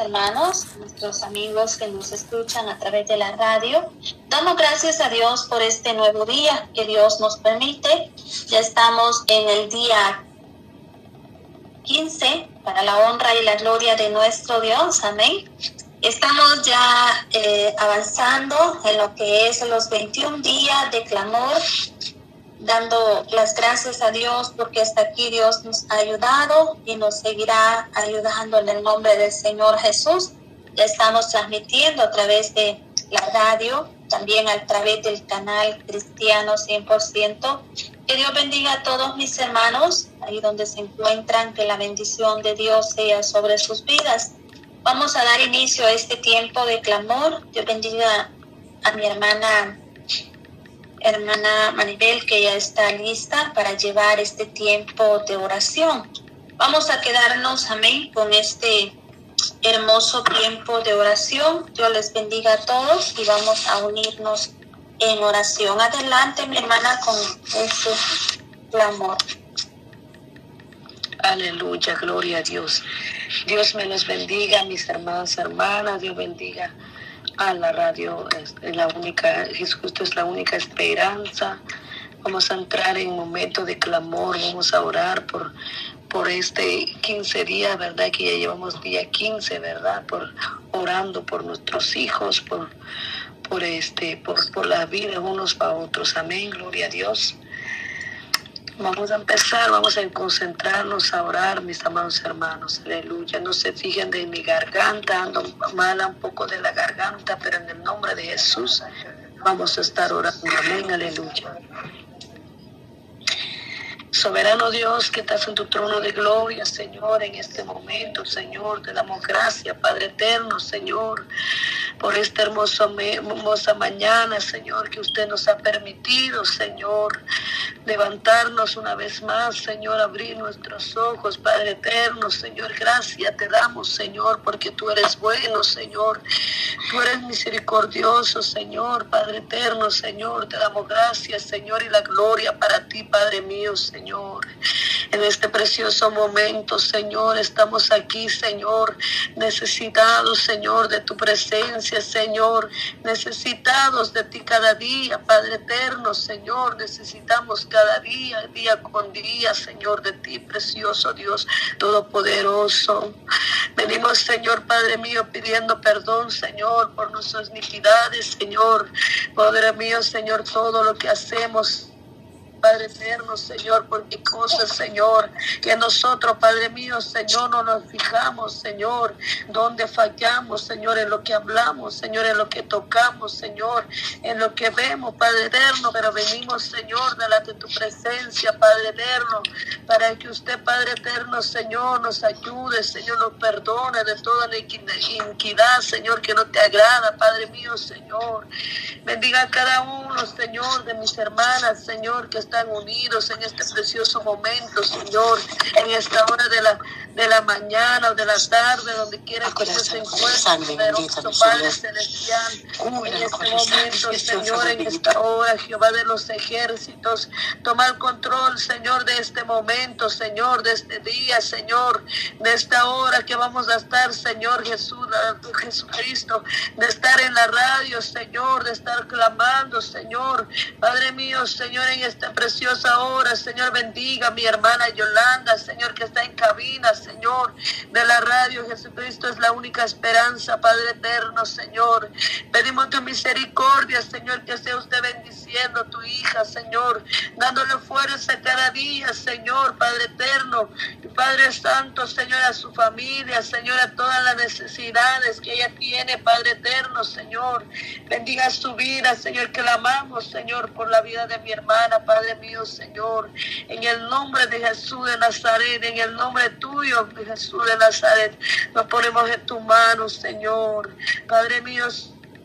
hermanos, nuestros amigos que nos escuchan a través de la radio. Damos gracias a Dios por este nuevo día que Dios nos permite. Ya estamos en el día 15 para la honra y la gloria de nuestro Dios. Amén. Estamos ya eh, avanzando en lo que es los 21 días de clamor dando las gracias a Dios porque hasta aquí Dios nos ha ayudado y nos seguirá ayudando en el nombre del Señor Jesús. Estamos transmitiendo a través de la radio, también a través del canal Cristiano 100%. Que Dios bendiga a todos mis hermanos, ahí donde se encuentran, que la bendición de Dios sea sobre sus vidas. Vamos a dar inicio a este tiempo de clamor. Dios bendiga a mi hermana hermana Maribel, que ya está lista para llevar este tiempo de oración. Vamos a quedarnos, amén, con este hermoso tiempo de oración. Dios les bendiga a todos y vamos a unirnos en oración. Adelante, mi hermana, con este clamor. Aleluya, gloria a Dios. Dios me los bendiga, mis hermanos, hermanas. Dios bendiga a la radio, es la única, justo es la única esperanza. Vamos a entrar en momento de clamor, vamos a orar por, por este 15 días, ¿verdad? Que ya llevamos día 15, ¿verdad? Por orando por nuestros hijos, por, por este, por, por la vida unos para otros. Amén, gloria a Dios. Vamos a empezar, vamos a concentrarnos a orar, mis amados hermanos. Aleluya. No se fijen de mi garganta, ando mala un poco de la garganta, pero en el nombre de Jesús vamos a estar orando. Amén, aleluya. Soberano Dios que estás en tu trono de gloria, Señor, en este momento, Señor, te damos gracias, Padre eterno, Señor por esta hermosa, hermosa mañana, Señor, que usted nos ha permitido, Señor, levantarnos una vez más, Señor, abrir nuestros ojos, Padre eterno, Señor, gracias te damos, Señor, porque tú eres bueno, Señor, tú eres misericordioso, Señor, Padre eterno, Señor, te damos gracias, Señor, y la gloria para ti, Padre mío, Señor. En este precioso momento, Señor, estamos aquí, Señor, necesitados, Señor, de tu presencia Señor, necesitados de ti cada día, Padre eterno, Señor, necesitamos cada día, día con día, Señor, de ti, precioso Dios Todopoderoso. Venimos, Señor, Padre mío, pidiendo perdón, Señor, por nuestras iniquidades, Señor. Padre mío, Señor, todo lo que hacemos, Padre eterno, Señor, por qué cosas, Señor, que nosotros, Padre mío, Señor, no nos fijamos, Señor, donde fallamos, Señor, en lo que hablamos, Señor, en lo que tocamos, Señor, en lo que vemos, Padre eterno, pero venimos, Señor, delante de tu presencia, Padre eterno, para que usted, Padre eterno, Señor, nos ayude, Señor, nos perdone de toda la iniquidad, Señor, que no te agrada, Padre mío, Señor. Bendiga a cada uno, Señor, de mis hermanas, Señor, que están unidos en este precioso momento, Señor, en esta hora de la, de la mañana o de la tarde, donde quiera que se encuentre, Padre Celestial, en este momento, Señor, en esta hora, Jehová de los ejércitos, toma el control, Señor, de este momento, Señor, de este día, Señor, de esta hora que vamos a estar, Señor Jesús, Jesucristo, de estar en la radio, Señor, de estar clamando, Señor, Padre mío, Señor, en esta preciosa hora, Señor, bendiga a mi hermana Yolanda, Señor, que está en cabina, Señor, de la radio. Jesucristo es la única esperanza, Padre eterno, Señor. Pedimos tu misericordia, Señor, que sea usted bendiciendo a tu hija, Señor, dándole fuerza cada día, Señor, Padre eterno, Padre Santo, Señor, a su familia, Señor, a todas las necesidades que ella tiene, Padre eterno, Señor. Bendiga su vida, Señor, que la amamos, Señor, por la vida de mi hermana, Padre mío, Señor. En el nombre de Jesús de Nazaret, en el nombre tuyo, Jesús de Nazaret, nos ponemos en tu mano, Señor. Padre mío,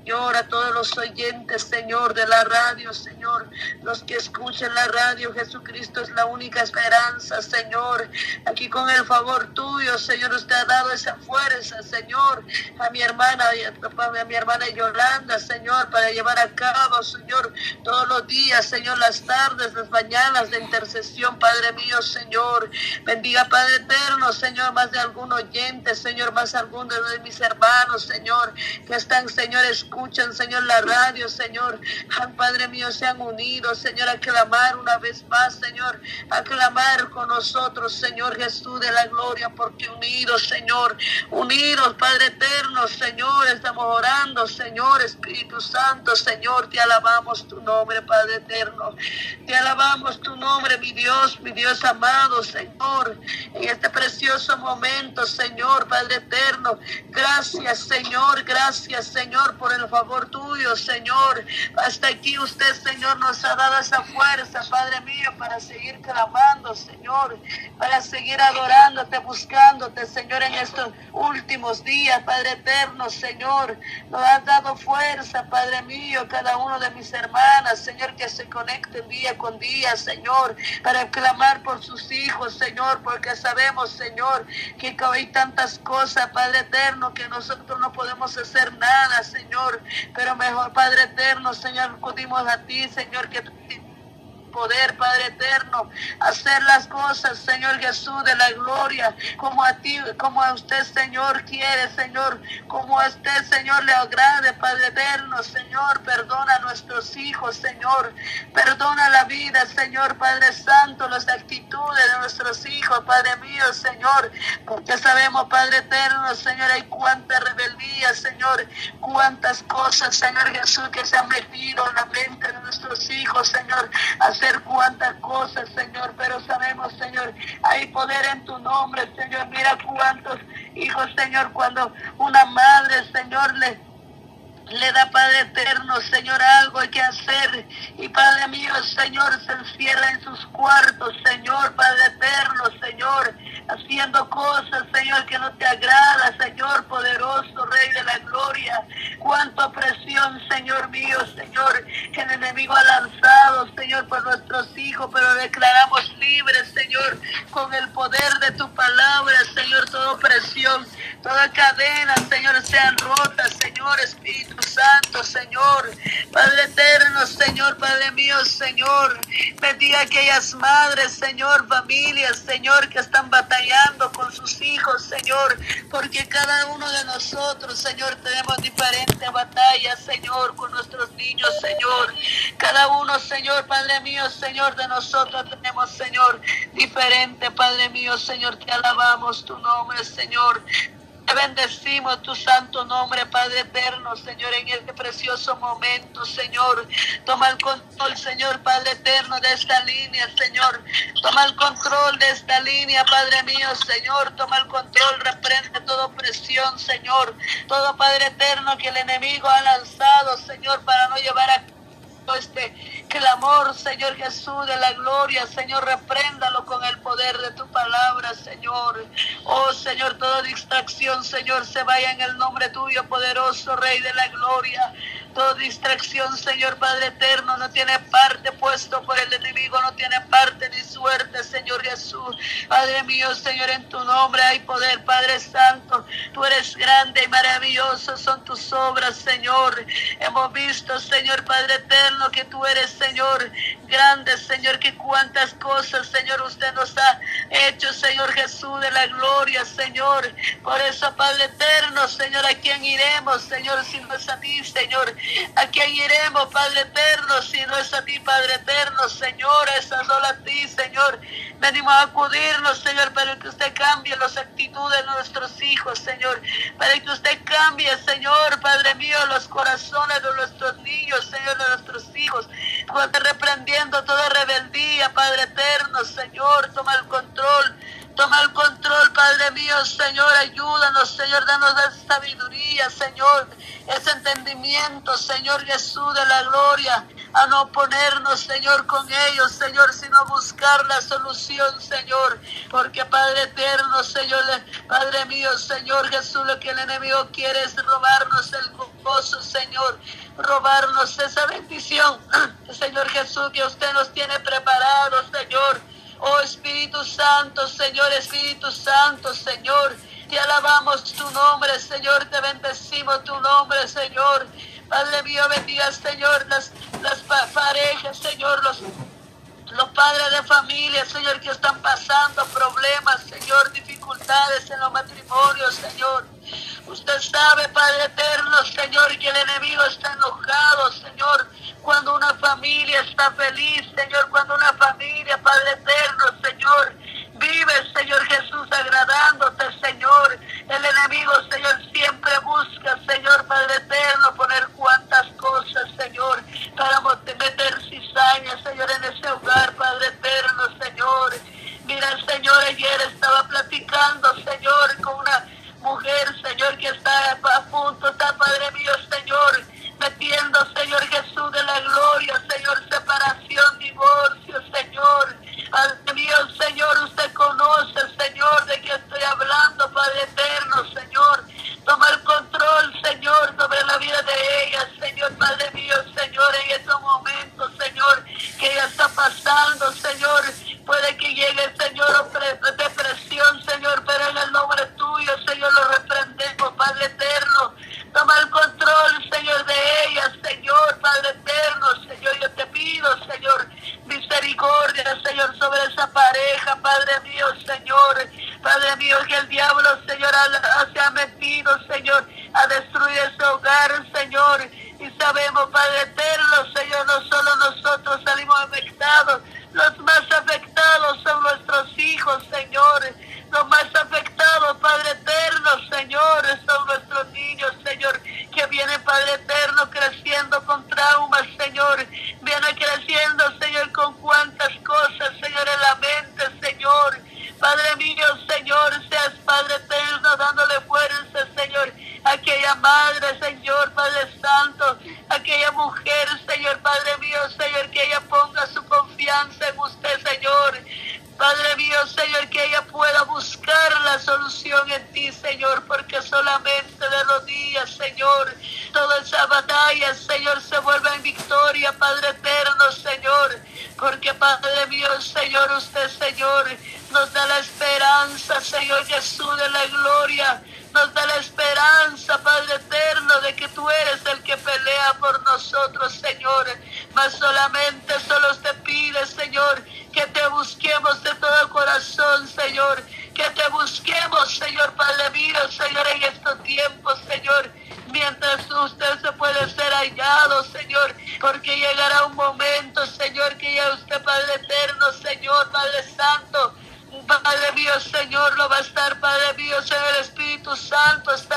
Señor, a todos los oyentes, Señor, de la radio, Señor, los que escuchen la radio, Jesucristo es la única esperanza, Señor. Aquí con el favor tuyo, Señor, usted ha dado esa fuerza, Señor, a mi hermana, a mi hermana Yolanda, Señor, para llevar a cabo, Señor, todos los días, Señor, las tardes, las mañanas de intercesión, Padre mío, Señor. Bendiga, Padre eterno, Señor, más de algún oyente, Señor, más alguno de mis hermanos, Señor, que están, Señor, escuchan, Señor, la radio, Señor. Padre mío, se han unido, Señor, a clamar una vez más, Señor, a clamar con nosotros, Señor Jesús de la gloria, porque unidos, Señor, unidos, Padre eterno, Señor, estamos orando, Señor, Espíritu Santo, Señor, te alabamos tu nombre, Padre eterno. Te alabamos tu nombre, mi Dios, mi Dios amado, Señor, en este precioso momento, Señor, Padre eterno. Gracias, Señor, gracias, Señor, por el favor tuyo, Señor. Hasta aquí usted, Señor, nos ha dado esa fuerza, Padre mío, para seguir clamando, Señor, para seguir adorándote, buscándote, Señor, en estos últimos días, Padre eterno, Señor. Nos has dado fuerza, Padre mío, cada uno de mis hermanas, Señor, que se conecten día con día, Señor, para clamar por sus hijos, Señor, porque sabemos, Señor, que hay tantas cosas, Padre eterno, que nosotros no podemos hacer nada, Señor, pero mejor, Padre eterno, Señor, acudimos a ti, Señor, que poder, Padre eterno, hacer las cosas, Señor Jesús, de la gloria, como a ti, como a usted, Señor, quiere, Señor, como a usted, Señor, le agrade, Padre eterno, Señor, perdona a nuestros hijos, Señor, perdona la vida, Señor, Padre Santo, las actitudes de nuestros hijos, Padre mío, Señor, porque sabemos, Padre eterno, Señor, hay cuánta rebeldía, Señor, cuántas cosas, Señor Jesús, que se han metido en la mente de nuestros hijos, Señor, cuántas cosas, Señor, pero sabemos, Señor, hay poder en tu nombre, Señor. Mira cuántos hijos, Señor, cuando una madre, Señor, le le da Padre eterno, Señor, algo hay que hacer. Y Padre mío, Señor, se encierra en sus cuartos, Señor, Padre eterno, Señor, haciendo cosas, Señor, que no te agrada, Señor, poderoso, Rey de la gloria. Cuánta presión, Señor mío, Señor, que el enemigo ha lanzado, Señor, por nuestros hijos, pero declaramos libres, Señor, con el poder de tu palabra, Señor, toda presión, toda cadena, Señor, sean rotas, Espíritu Santo, Señor. Padre eterno, Señor, Padre mío, Señor. Bendiga aquellas madres, Señor, familias, Señor, que están batallando con sus hijos, Señor. Porque cada uno de nosotros, Señor, tenemos diferentes batallas, Señor, con nuestros niños, Señor. Cada uno, Señor, Padre mío, Señor, de nosotros tenemos, Señor, diferente, Padre mío, Señor. Te alabamos tu nombre, Señor. Te bendecimos tu santo nombre, Padre eterno, Señor, en este precioso momento, Señor. Toma el control, Señor, Padre eterno, de esta línea, Señor. Toma el control de esta línea, Padre mío, Señor. Toma el control, reprende toda presión, Señor. Todo, Padre eterno, que el enemigo ha lanzado, Señor, para no llevar a este clamor, Señor Jesús, de la gloria, Señor, repréndalo con el poder de tu palabra, Señor. Oh, Señor, toda distracción, Señor, se vaya en el nombre tuyo, poderoso Rey de la gloria. Toda distracción, Señor Padre eterno, no tiene parte puesto por el enemigo, no tiene parte ni suerte, Señor Jesús. Padre mío, Señor, en tu nombre hay poder, Padre Santo. Tú eres grande y maravilloso, son tus obras, Señor. Hemos visto, Señor Padre eterno, que tú eres, Señor, grande, Señor, que cuántas cosas, Señor, usted nos ha hecho, Señor Jesús, de la Señor. Por eso, Padre eterno, Señor, ¿a quién iremos, Señor, si no es a ti, Señor? ¿A quién iremos, Padre eterno, si no es a ti, Padre eterno, Señor? Es solo a ti, Señor. Venimos a acudirnos, Señor, para que usted cambie las actitudes de nuestros hijos, Señor. Para que usted cambie, Señor, Padre mío, los corazones de nuestros niños, Señor, de nuestros hijos. Reprendiendo toda rebeldía, Padre eterno, Señor, toma el control. Toma el control, Padre mío, Señor, ayúdanos, Señor, danos la sabiduría, Señor, ese entendimiento, Señor Jesús de la gloria, a no ponernos, Señor, con ellos, Señor, sino buscar la solución, Señor, porque Padre eterno, Señor, Padre mío, Señor Jesús, lo que el enemigo quiere es robarnos el gozo, Señor, robarnos esa bendición, Señor Jesús, que usted nos tiene preparado, Señor. Oh Espíritu Santo, Señor, Espíritu Santo, Señor. Te alabamos tu nombre, Señor. Te bendecimos tu nombre, Señor. Padre mío, bendiga, Señor, las, las parejas, Señor, los, los padres de familia, Señor, que están pasando problemas, Señor, dificultades en los matrimonios, Señor. Usted sabe, Padre eterno, Señor, que el enemigo está enojado, Señor. Cuando una familia está feliz, Señor, cuando una familia, Padre de que tú eres el que pelea por nosotros, Señor. Mas solamente solo te pides, Señor, que te busquemos de todo corazón, Señor. Que te busquemos, Señor, Padre mío, Señor, en estos tiempos, Señor mientras usted se puede ser hallado, Señor, porque llegará un momento, Señor, que ya usted, Padre eterno, Señor, Padre Santo, Padre mío, Señor, lo va a estar, Padre mío, Señor, Espíritu Santo, está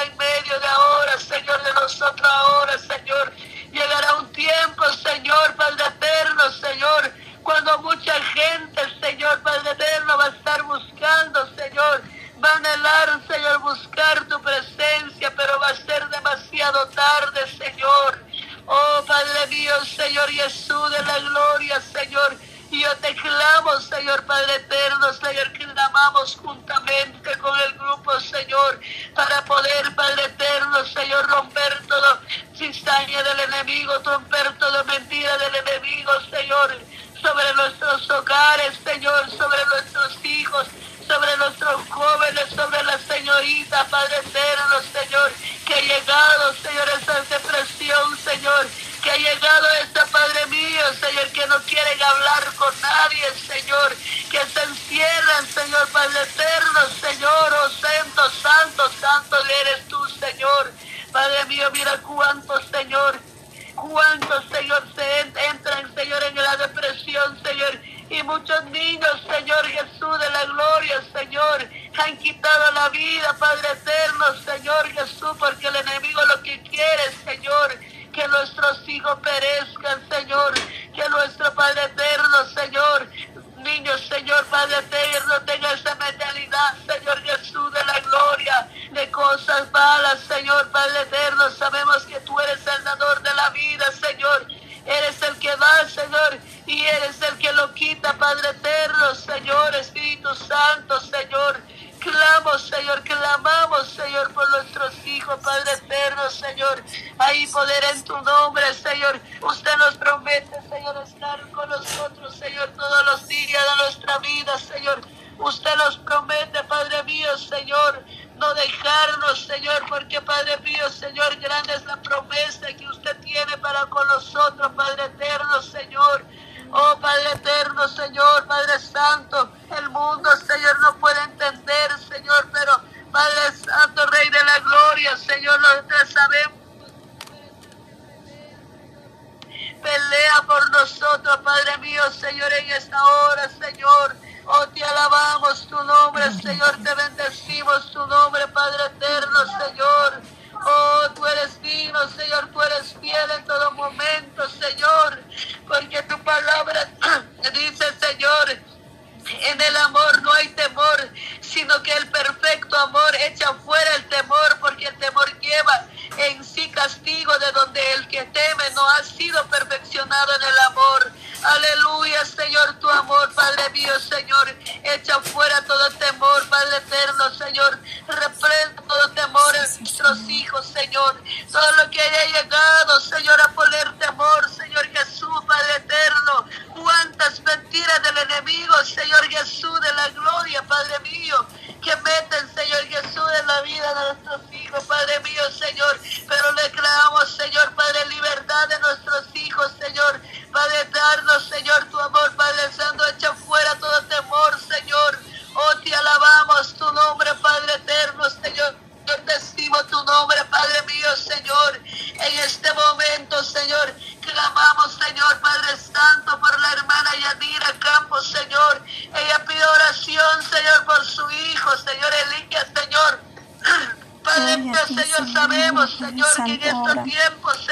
tarde, Señor. Oh, Padre mío, Señor Jesús de la gloria, Señor. Y yo te clamo, Señor Padre eterno, Señor, que clamamos juntamente con el grupo, Señor, para poder, Padre eterno, Señor, romper todo cizaña del enemigo, romper todo mentira del enemigo, Señor, sobre nuestros hogares, Señor, sobre nuestros hijos, sobre nuestros jóvenes, sobre la señorita, Padre eterno. hablar con nadie, Señor. Padre eterno, Señor, Espíritu Santo, Señor. Clamo, Señor, clamamos, Señor, por nuestros hijos, Padre eterno, Señor. Hay poder en tu nombre, Señor. Usted nos promete, Señor, estar con nosotros, Señor, todos los días de nuestra vida, Señor. Usted nos promete, Padre mío, Señor, no dejarnos, Señor, porque Padre mío, Señor, grande es la promesa que usted tiene para con nosotros, Padre eterno, Señor. Oh Padre eterno, Señor, Padre Santo, el mundo, Señor, no puede entender, Señor, pero Padre Santo, Rey de la Gloria, Señor, nosotros sabemos. Pelea por nosotros, Padre.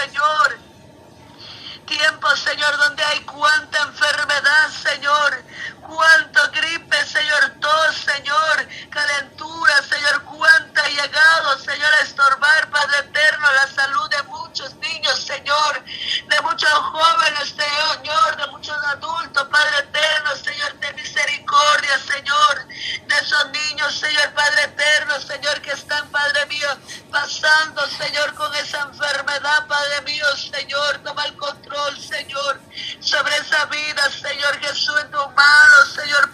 Señor. tiempo, Señor, donde hay cuánta enfermedad, Señor. Cuánto gripe, Señor, tos, Señor. Calentura, Señor, cuánta llegado, Señor, a estorbar, Padre eterno, la salud de muchos niños, Señor. De muchos jóvenes, Señor, de muchos adultos, Padre eterno, Señor, de misericordia, Señor. De esos niños, Señor, Padre eterno, Señor, que están, Padre mío, pasando, Señor, con esa enfermedad, Padre mío, Señor. Toma el control, Señor, sobre esa vida, Señor Jesús, en tu mano, Señor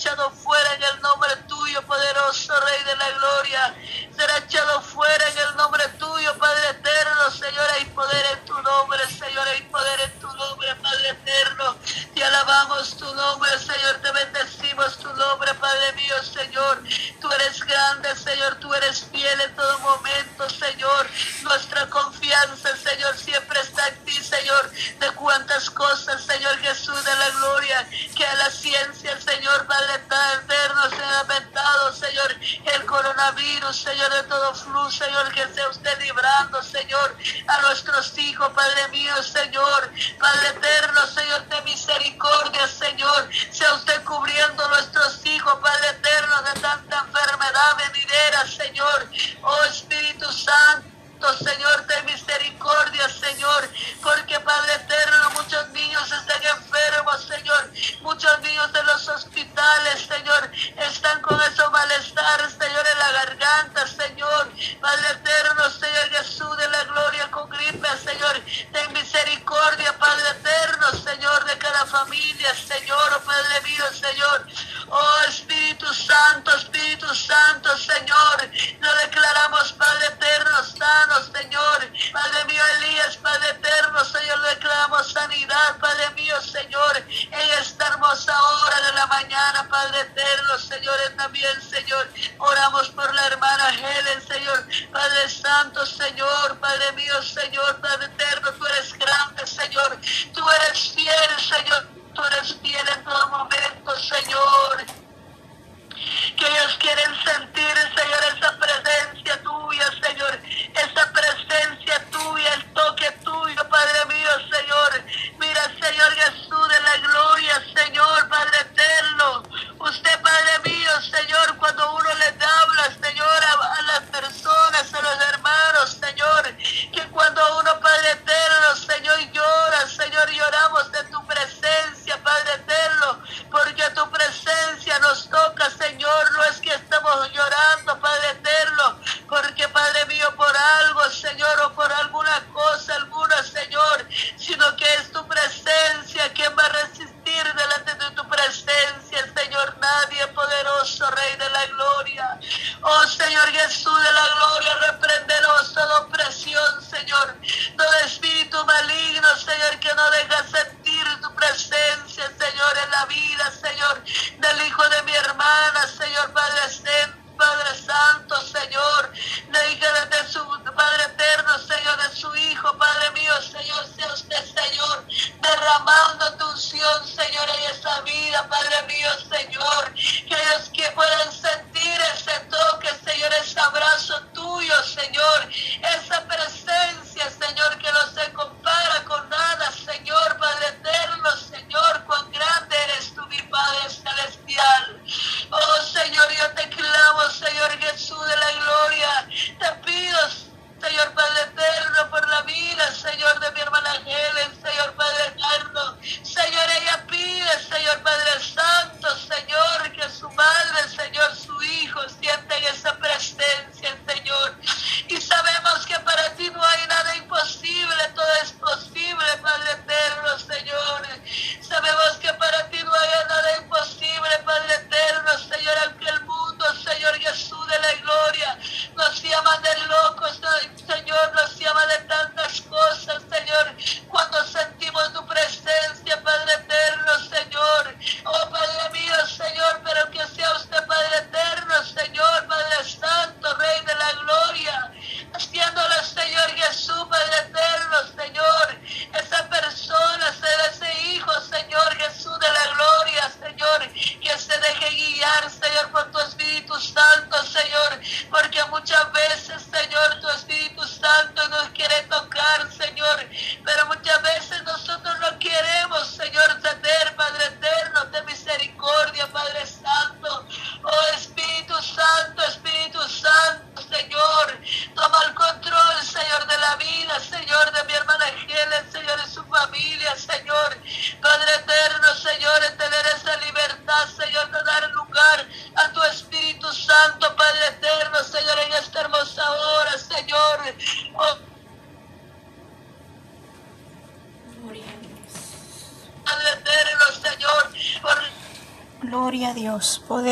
each other Padre mío, Señor, en esta hermosa hora de la mañana, Padre eterno, Señor, también, Señor, oramos por la hermana Helen, Señor, Padre Santo, Señor, Padre mío, Señor, Padre eterno, tú eres grande, Señor, tú eres fiel, Señor.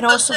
poderoso.